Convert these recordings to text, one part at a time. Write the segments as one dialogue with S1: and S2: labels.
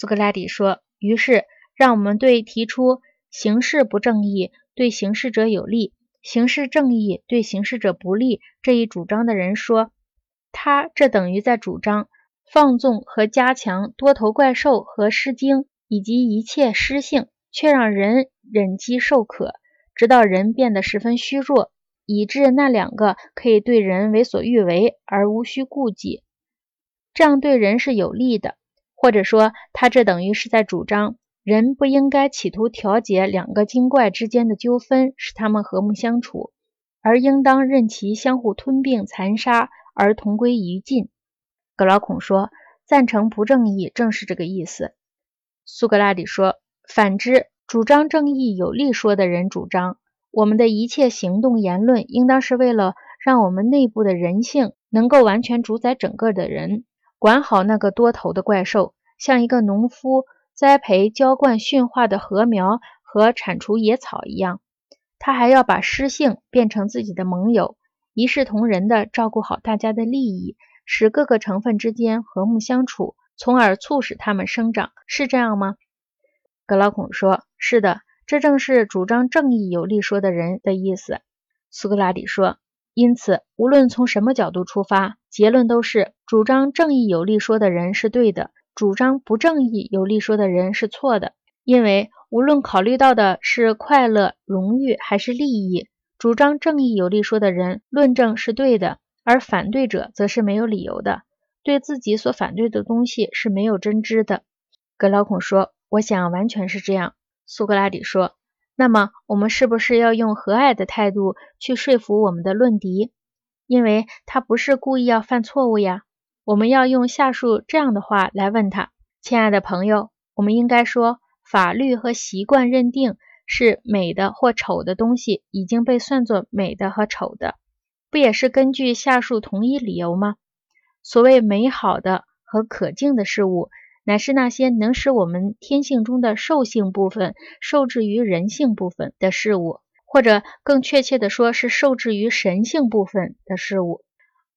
S1: 苏格拉底说：“于是，让我们对提出行事不正义对行事者有利，行事正义对行事者不利这一主张的人说，他这等于在主张放纵和加强多头怪兽和诗经以及一切诗性，却让人忍饥受渴，直到人变得十分虚弱。”以致那两个可以对人为所欲为而无需顾忌，这样对人是有利的。或者说，他这等于是在主张人不应该企图调节两个精怪之间的纠纷，使他们和睦相处，而应当任其相互吞并残杀而同归于尽。格老孔说：“赞成不正义，正是这个意思。”苏格拉底说：“反之，主张正义有利说的人主张。”我们的一切行动言论，应当是为了让我们内部的人性能够完全主宰整个的人，管好那个多头的怪兽，像一个农夫栽培、浇灌、驯化的禾苗和铲除野草一样。他还要把诗性变成自己的盟友，一视同仁地照顾好大家的利益，使各个成分之间和睦相处，从而促使他们生长，是这样吗？格劳孔说：“是的。”这正是主张正义有力说的人的意思。苏格拉底说：“因此，无论从什么角度出发，结论都是主张正义有力说的人是对的，主张不正义有力说的人是错的。因为无论考虑到的是快乐、荣誉还是利益，主张正义有力说的人论证是对的，而反对者则是没有理由的，对自己所反对的东西是没有真知的。”格劳孔说：“我想完全是这样。”苏格拉底说：“那么，我们是不是要用和蔼的态度去说服我们的论敌？因为他不是故意要犯错误呀。我们要用下述这样的话来问他：亲爱的朋友，我们应该说，法律和习惯认定是美的或丑的东西已经被算作美的和丑的，不也是根据下述同一理由吗？所谓美好的和可敬的事物。”乃是那些能使我们天性中的兽性部分受制于人性部分的事物，或者更确切的说，是受制于神性部分的事物；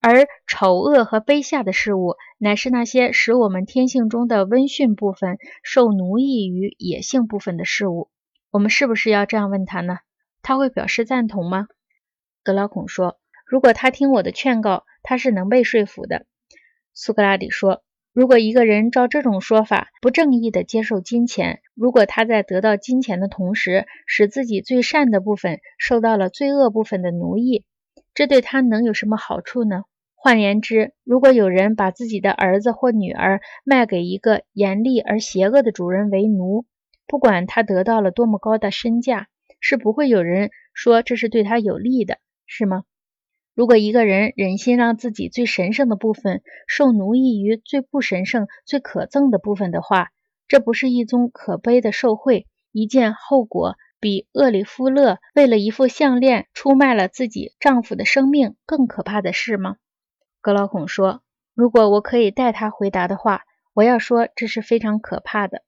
S1: 而丑恶和卑下的事物，乃是那些使我们天性中的温驯部分受奴役于野性部分的事物。我们是不是要这样问他呢？他会表示赞同吗？格劳孔说：“如果他听我的劝告，他是能被说服的。”苏格拉底说。如果一个人照这种说法不正义地接受金钱，如果他在得到金钱的同时，使自己最善的部分受到了罪恶部分的奴役，这对他能有什么好处呢？换言之，如果有人把自己的儿子或女儿卖给一个严厉而邪恶的主人为奴，不管他得到了多么高的身价，是不会有人说这是对他有利的，是吗？如果一个人忍心让自己最神圣的部分受奴役于最不神圣、最可憎的部分的话，这不是一宗可悲的受贿，一件后果比厄里夫勒为了一副项链出卖了自己丈夫的生命更可怕的事吗？格劳孔说：“如果我可以代他回答的话，我要说这是非常可怕的。”